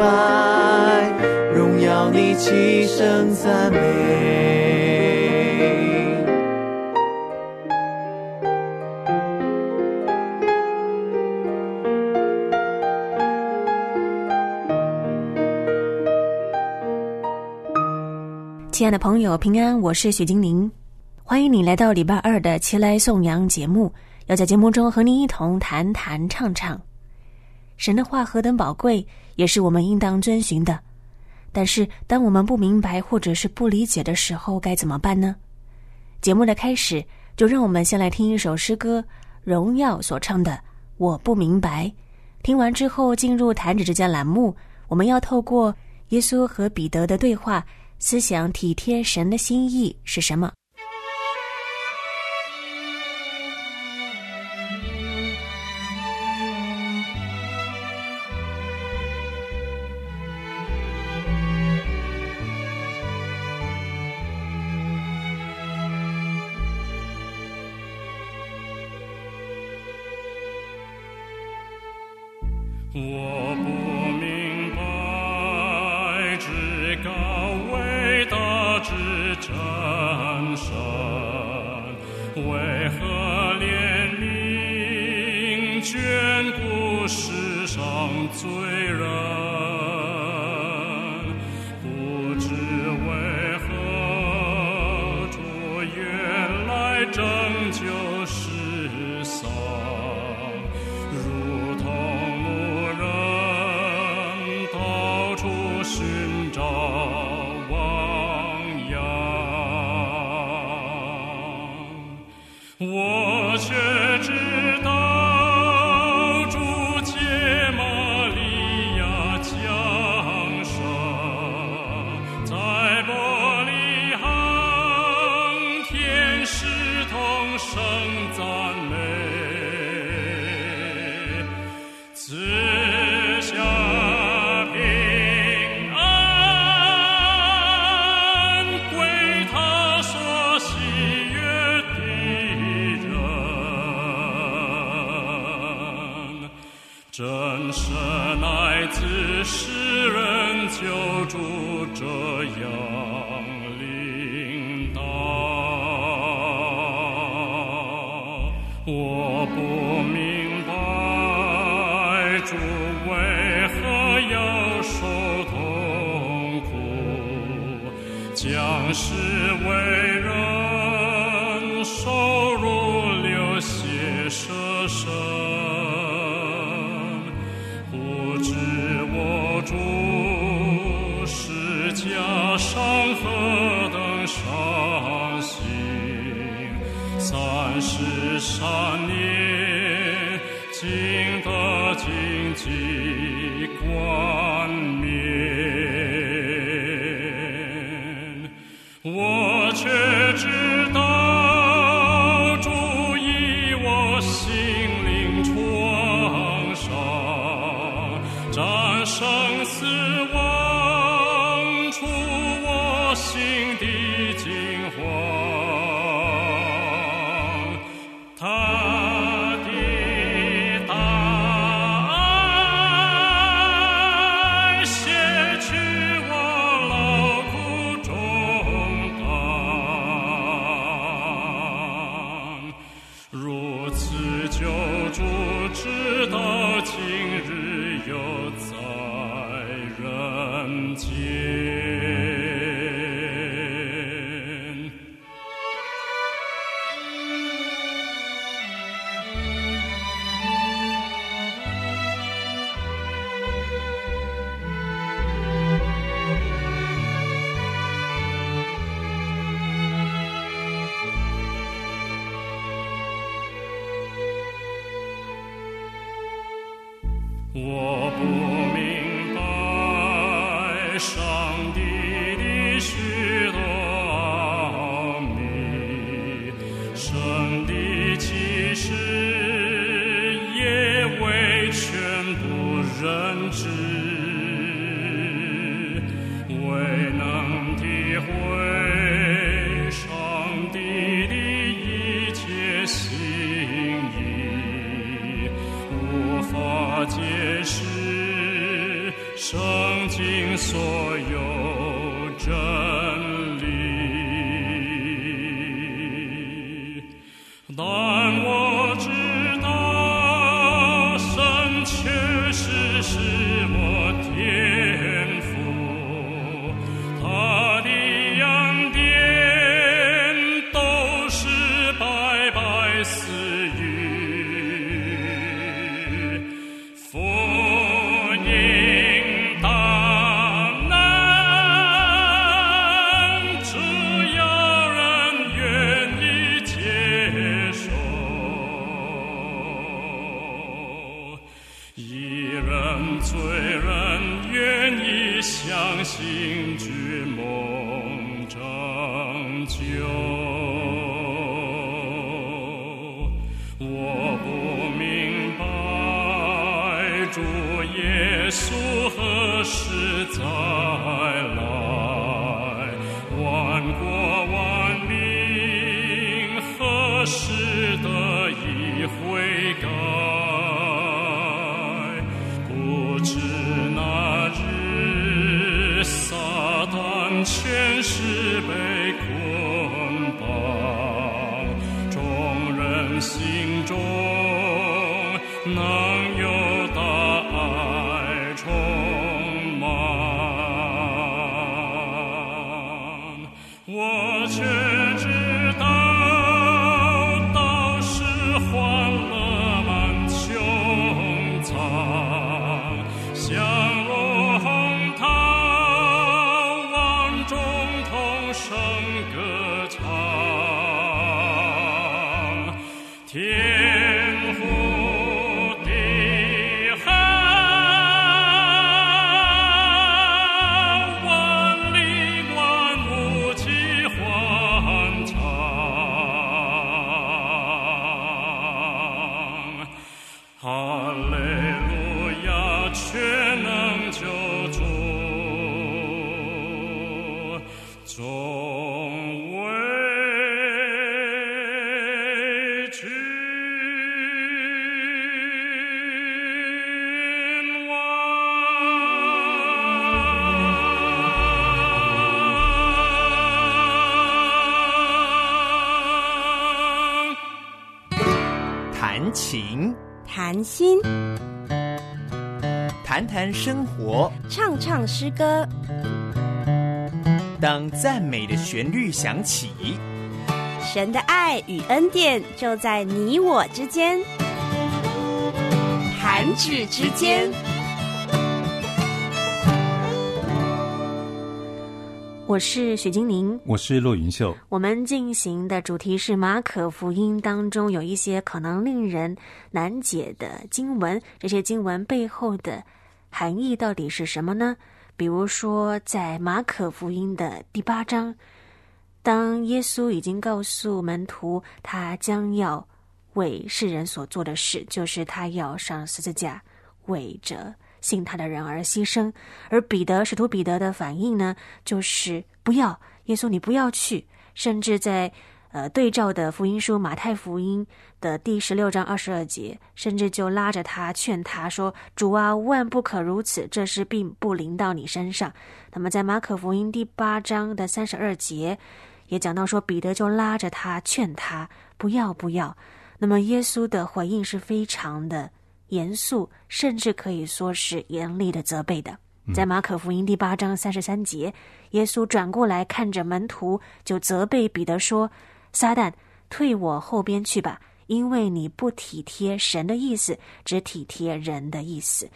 拜，荣耀你，齐声赞美。亲爱的朋友，平安，我是许金玲，欢迎你来到礼拜二的《齐来颂扬》节目。要在节目中和您一同谈谈唱唱。神的话何等宝贵，也是我们应当遵循的。但是，当我们不明白或者是不理解的时候，该怎么办呢？节目的开始，就让我们先来听一首诗歌《荣耀》所唱的《我不明白》。听完之后，进入弹指之间栏目，我们要透过耶稣和彼得的对话。思想体贴神的心意是什么？我为何要受痛苦，将是为心中能弹琴，谈心，谈谈生活。唱唱诗歌，当赞美的旋律响起，神的爱与恩典就在你我之间，弹指之间。我是许金玲。我是骆云秀。我们进行的主题是马可福音当中有一些可能令人难解的经文，这些经文背后的含义到底是什么呢？比如说，在马可福音的第八章，当耶稣已经告诉门徒他将要为世人所做的事，就是他要上十字架，为着信他的人而牺牲。而彼得，使徒彼得的反应呢，就是不要，耶稣你不要去。甚至在呃对照的福音书马太福音的第十六章二十二节，甚至就拉着他劝他说：“主啊，万不可如此，这事并不临到你身上。”那么在马可福音第八章的三十二节，也讲到说，彼得就拉着他劝他不要不要。那么耶稣的回应是非常的严肃，甚至可以说是严厉的责备的。在马可福音第八章三十三节，耶稣转过来看着门徒，就责备彼得说：“撒旦，退我后边去吧，因为你不体贴神的意思，只体贴人的意思。”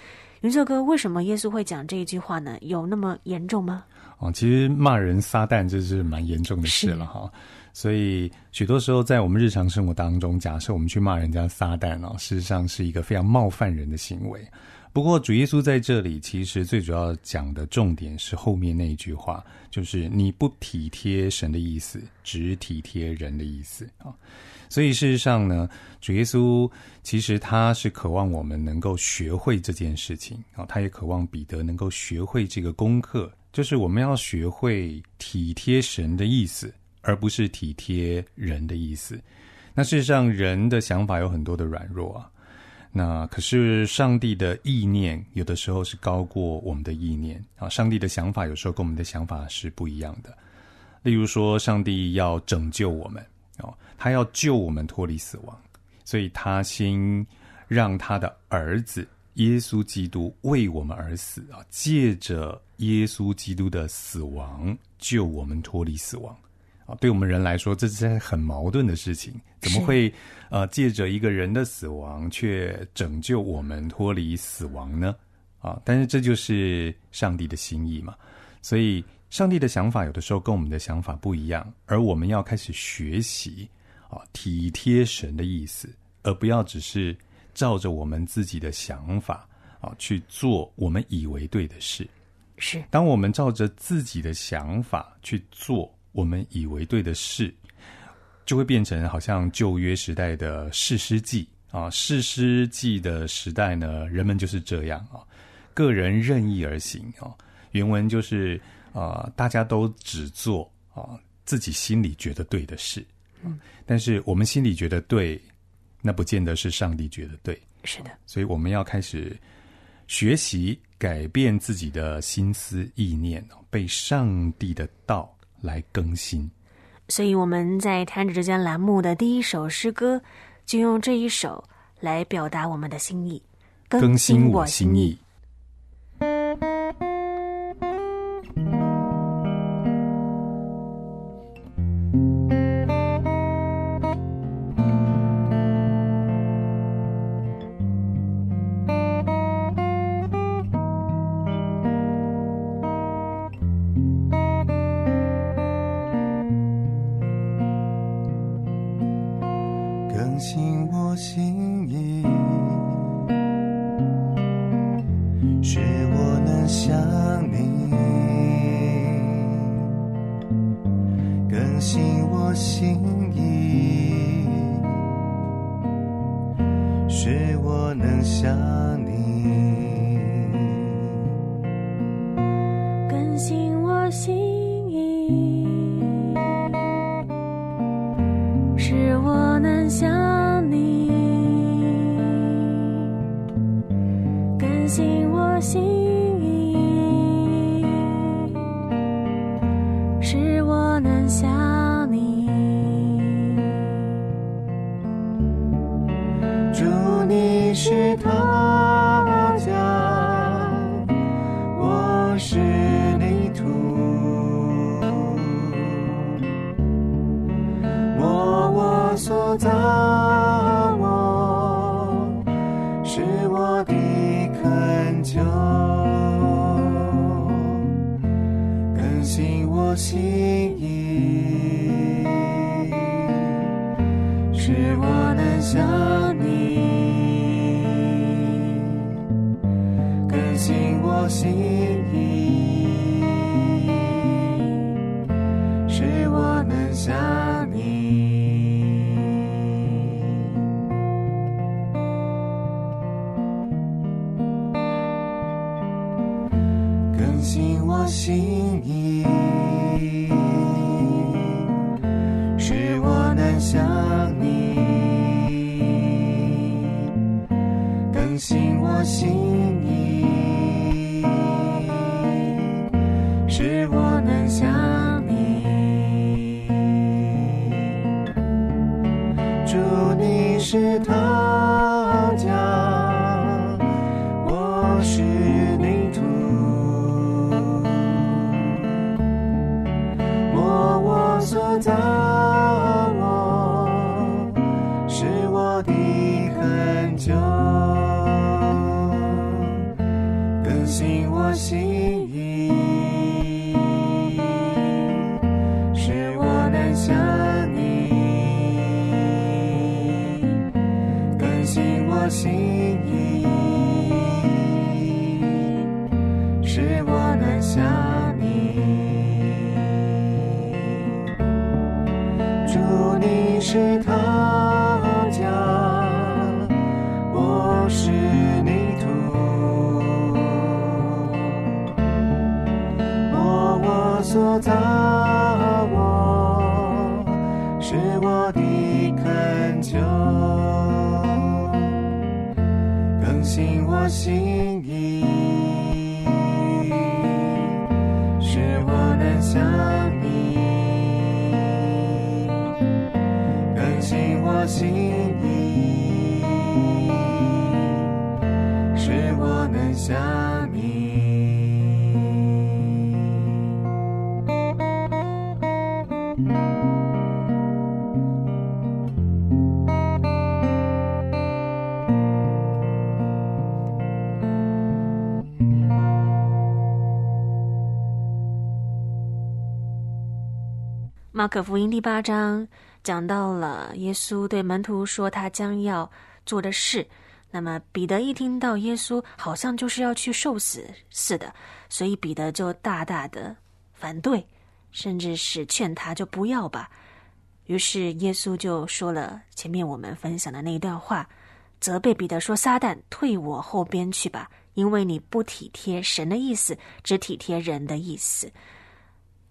云秀哥，为什么耶稣会讲这一句话呢？有那么严重吗？哦，其实骂人撒旦这是蛮严重的事了哈。所以许多时候在我们日常生活当中，假设我们去骂人家撒旦哦，事实上是一个非常冒犯人的行为。不过主耶稣在这里其实最主要讲的重点是后面那一句话，就是你不体贴神的意思，只体贴人的意思啊。所以事实上呢，主耶稣其实他是渴望我们能够学会这件事情啊，他也渴望彼得能够学会这个功课，就是我们要学会体贴神的意思，而不是体贴人的意思。那事实上，人的想法有很多的软弱啊。那可是上帝的意念，有的时候是高过我们的意念啊。上帝的想法有时候跟我们的想法是不一样的。例如说，上帝要拯救我们哦，他要救我们脱离死亡，所以他先让他的儿子耶稣基督为我们而死啊，借着耶稣基督的死亡救我们脱离死亡。啊，对我们人来说，这是很矛盾的事情。怎么会呃借着一个人的死亡，却拯救我们脱离死亡呢？啊，但是这就是上帝的心意嘛。所以，上帝的想法有的时候跟我们的想法不一样，而我们要开始学习啊，体贴神的意思，而不要只是照着我们自己的想法啊去做我们以为对的事。是，当我们照着自己的想法去做。我们以为对的事，就会变成好像旧约时代的士师记啊，士师记的时代呢，人们就是这样啊，个人任意而行啊。原文就是啊，大家都只做啊自己心里觉得对的事。嗯，但是我们心里觉得对，那不见得是上帝觉得对。是的，所以我们要开始学习改变自己的心思意念，被上帝的道来更新。所以我们在《弹指之间》栏目的第一首诗歌，就用这一首来表达我们的心意，更新我心意。尽我心意，是我能想你。更新我心意，是我能想所在，马可福音第八章讲到了耶稣对门徒说他将要做的事。那么彼得一听到耶稣好像就是要去受死似的，所以彼得就大大的反对，甚至是劝他就不要吧。于是耶稣就说了前面我们分享的那一段话，责备彼得说：“撒旦，退我后边去吧，因为你不体贴神的意思，只体贴人的意思。”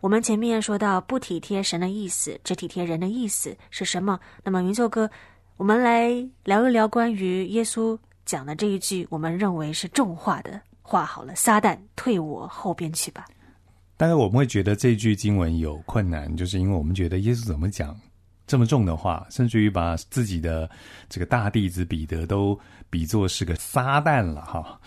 我们前面说到不体贴神的意思，只体贴人的意思是什么？那么云秀哥，我们来聊一聊关于耶稣讲的这一句，我们认为是重话的话。好了，撒旦退我后边去吧。大概我们会觉得这句经文有困难，就是因为我们觉得耶稣怎么讲这么重的话，甚至于把自己的这个大弟子彼得都比作是个撒旦了哈。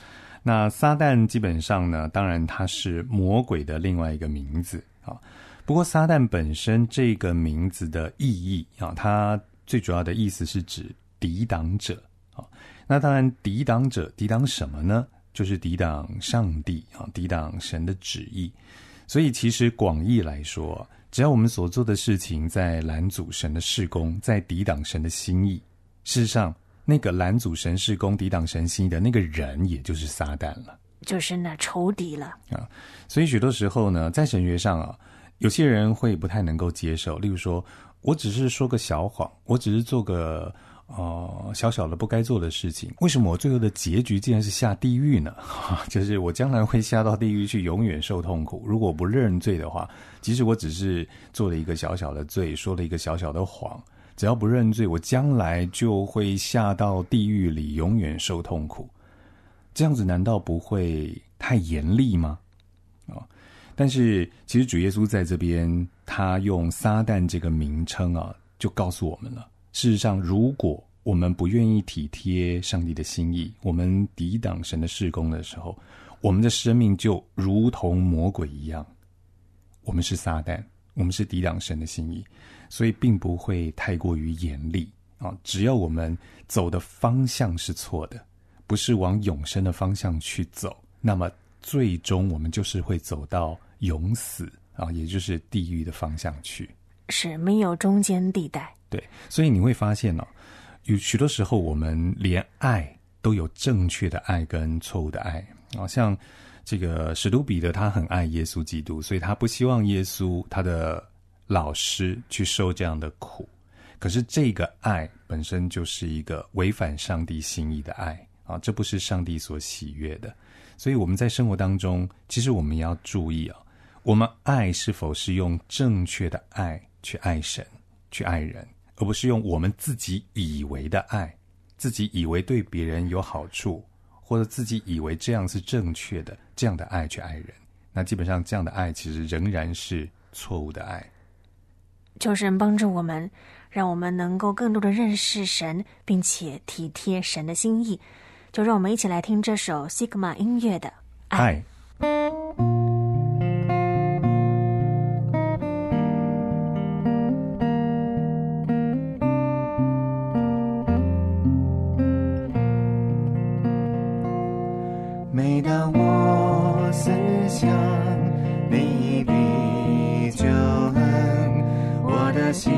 那撒旦基本上呢，当然他是魔鬼的另外一个名字啊。不过撒旦本身这个名字的意义啊，它最主要的意思是指抵挡者啊。那当然，抵挡者抵挡什么呢？就是抵挡上帝啊，抵挡神的旨意。所以其实广义来说，只要我们所做的事情在拦阻神的事工，在抵挡神的心意，事实上。那个拦阻神事工、抵挡神心意的那个人，也就是撒旦了，就是那仇敌了啊。所以许多时候呢，在神学上啊，有些人会不太能够接受。例如说，我只是说个小谎，我只是做个呃小小的不该做的事情，为什么我最后的结局竟然是下地狱呢？就是我将来会下到地狱去，永远受痛苦。如果不认罪的话，即使我只是做了一个小小的罪，说了一个小小的谎。只要不认罪，我将来就会下到地狱里，永远受痛苦。这样子难道不会太严厉吗？啊！但是其实主耶稣在这边，他用撒旦这个名称啊，就告诉我们了。事实上，如果我们不愿意体贴上帝的心意，我们抵挡神的事工的时候，我们的生命就如同魔鬼一样。我们是撒旦，我们是抵挡神的心意。所以并不会太过于严厉啊，只要我们走的方向是错的，不是往永生的方向去走，那么最终我们就是会走到永死啊，也就是地狱的方向去，是没有中间地带。对，所以你会发现呢，有许多时候我们连爱都有正确的爱跟错误的爱啊，像这个使徒彼得他很爱耶稣基督，所以他不希望耶稣他的。老师去受这样的苦，可是这个爱本身就是一个违反上帝心意的爱啊，这不是上帝所喜悦的。所以我们在生活当中，其实我们要注意啊，我们爱是否是用正确的爱去爱神、去爱人，而不是用我们自己以为的爱，自己以为对别人有好处，或者自己以为这样是正确的这样的爱去爱人。那基本上这样的爱其实仍然是错误的爱。求神帮助我们，让我们能够更多的认识神，并且体贴神的心意。就让我们一起来听这首西格玛音乐的《爱》。结实累累，用作胜过的福。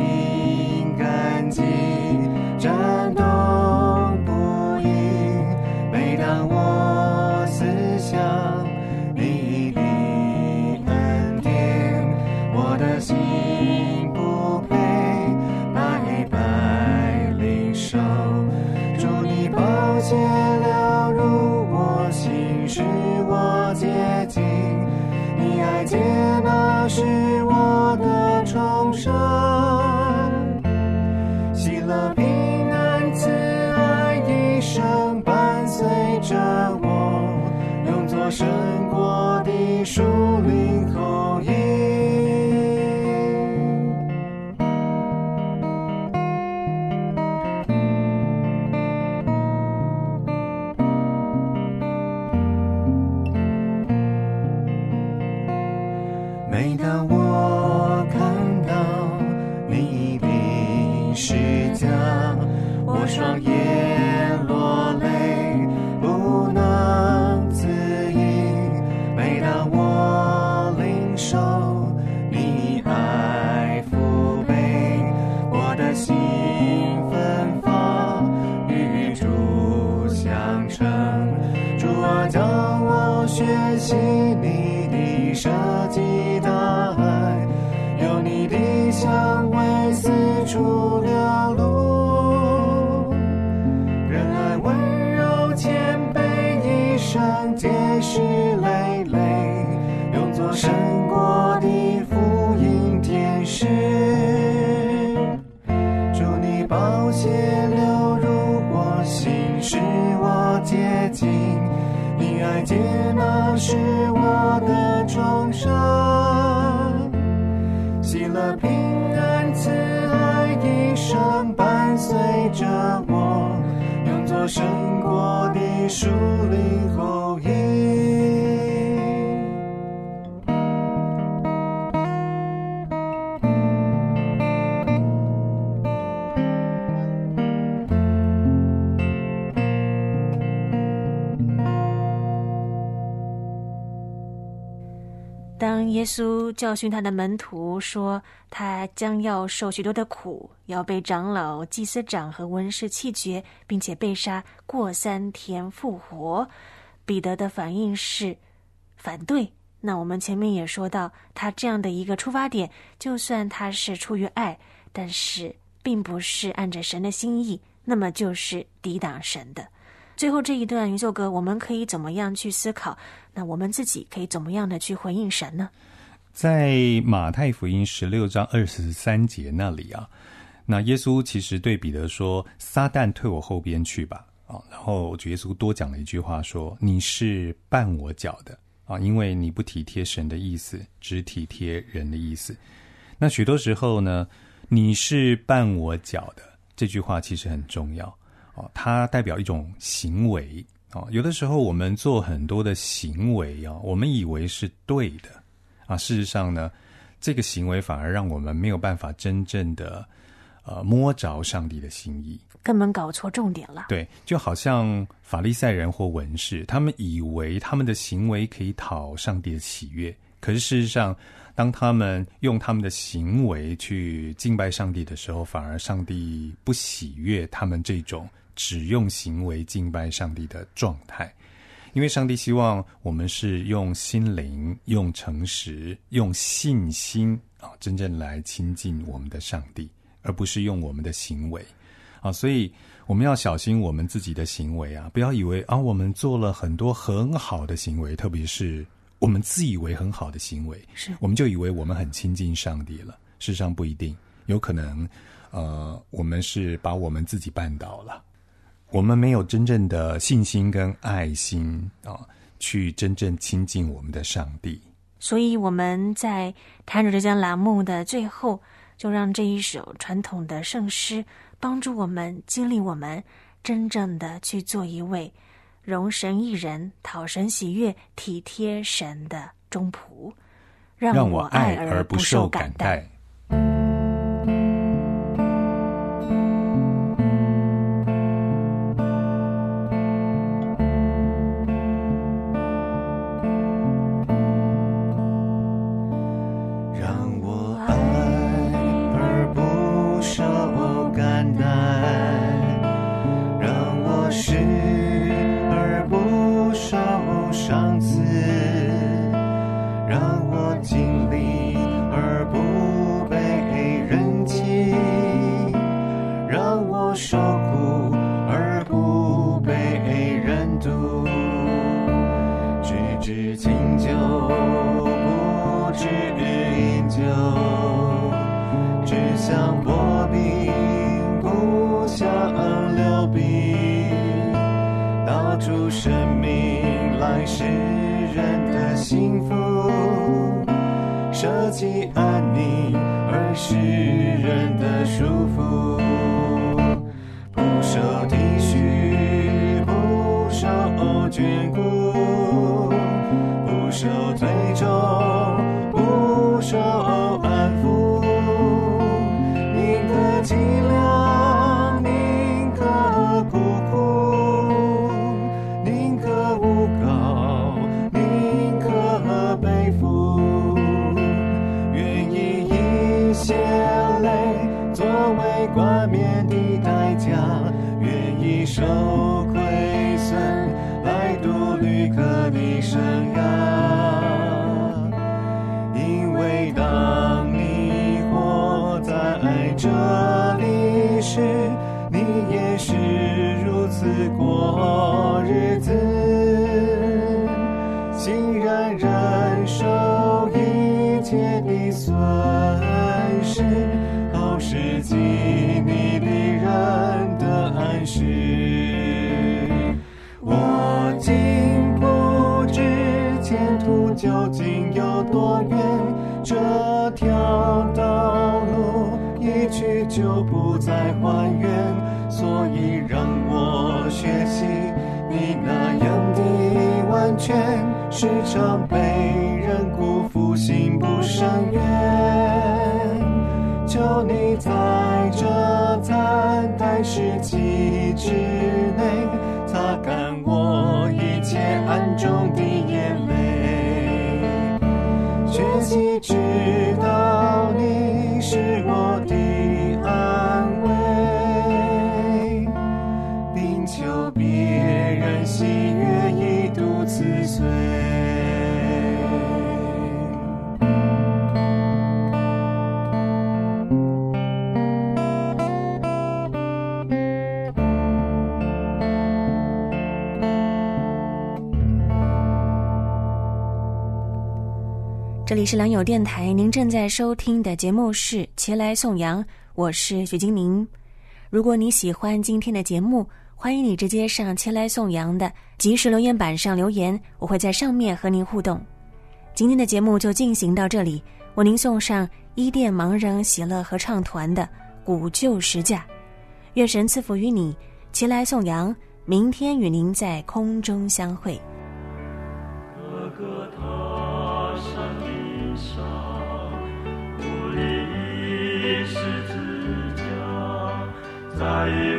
接纳是我的重生。喜乐、平安、慈爱一生伴随着我，用作胜过的树林后耶稣教训他的门徒说他将要受许多的苦，要被长老、祭司长和文士弃绝，并且被杀，过三天复活，彼得的反应是反对。那我们前面也说到，他这样的一个出发点，就算他是出于爱，但是并不是按着神的心意，那么就是抵挡神的。最后这一段，云秀哥，我们可以怎么样去思考？那我们自己可以怎么样的去回应神呢？在马太福音十六章二十三节那里啊，那耶稣其实对彼得说：“撒旦退我后边去吧。”啊，然后主耶稣多讲了一句话说：“你是绊我脚的啊，因为你不体贴神的意思，只体贴人的意思。”那许多时候呢，“你是绊我脚的”这句话其实很重要。哦，它代表一种行为哦。有的时候我们做很多的行为啊，我们以为是对的啊，事实上呢，这个行为反而让我们没有办法真正的呃摸着上帝的心意，根本搞错重点了。对，就好像法利赛人或文士，他们以为他们的行为可以讨上帝的喜悦，可是事实上，当他们用他们的行为去敬拜上帝的时候，反而上帝不喜悦他们这种。只用行为敬拜上帝的状态，因为上帝希望我们是用心灵、用诚实、用信心啊，真正来亲近我们的上帝，而不是用我们的行为啊。所以我们要小心我们自己的行为啊，不要以为啊，我们做了很多很好的行为，特别是我们自以为很好的行为，是我们就以为我们很亲近上帝了。事实上不一定，有可能呃，我们是把我们自己绊倒了。我们没有真正的信心跟爱心啊，去真正亲近我们的上帝。所以我们在谈着这江栏目的最后，就让这一首传统的圣诗帮助我们经历我们真正的去做一位容神一人、讨神喜悦、体贴神的忠仆，让我爱而不受感戴。清酒，不知饮酒，只想破冰，不想留冰。道出生命来世人的幸福，舍弃安宁而世人的束缚，不受体恤，不受眷顾。受亏损，来度旅客的身。究竟有多远？这条道路一去就不再还原，所以让我学习你那样的完全，时常被人辜负，心不生缘。求你在这惨淡时期之内，擦干我一切暗中的眼泪。学是良友电台，您正在收听的节目是《前来颂扬》，我是许金宁。如果你喜欢今天的节目，欢迎你直接上《前来颂扬》的即时留言板上留言，我会在上面和您互动。今天的节目就进行到这里，为您送上伊甸盲人喜乐合唱团的《古旧时架》，愿神赐福于你，《前来颂扬》，明天与您在空中相会。在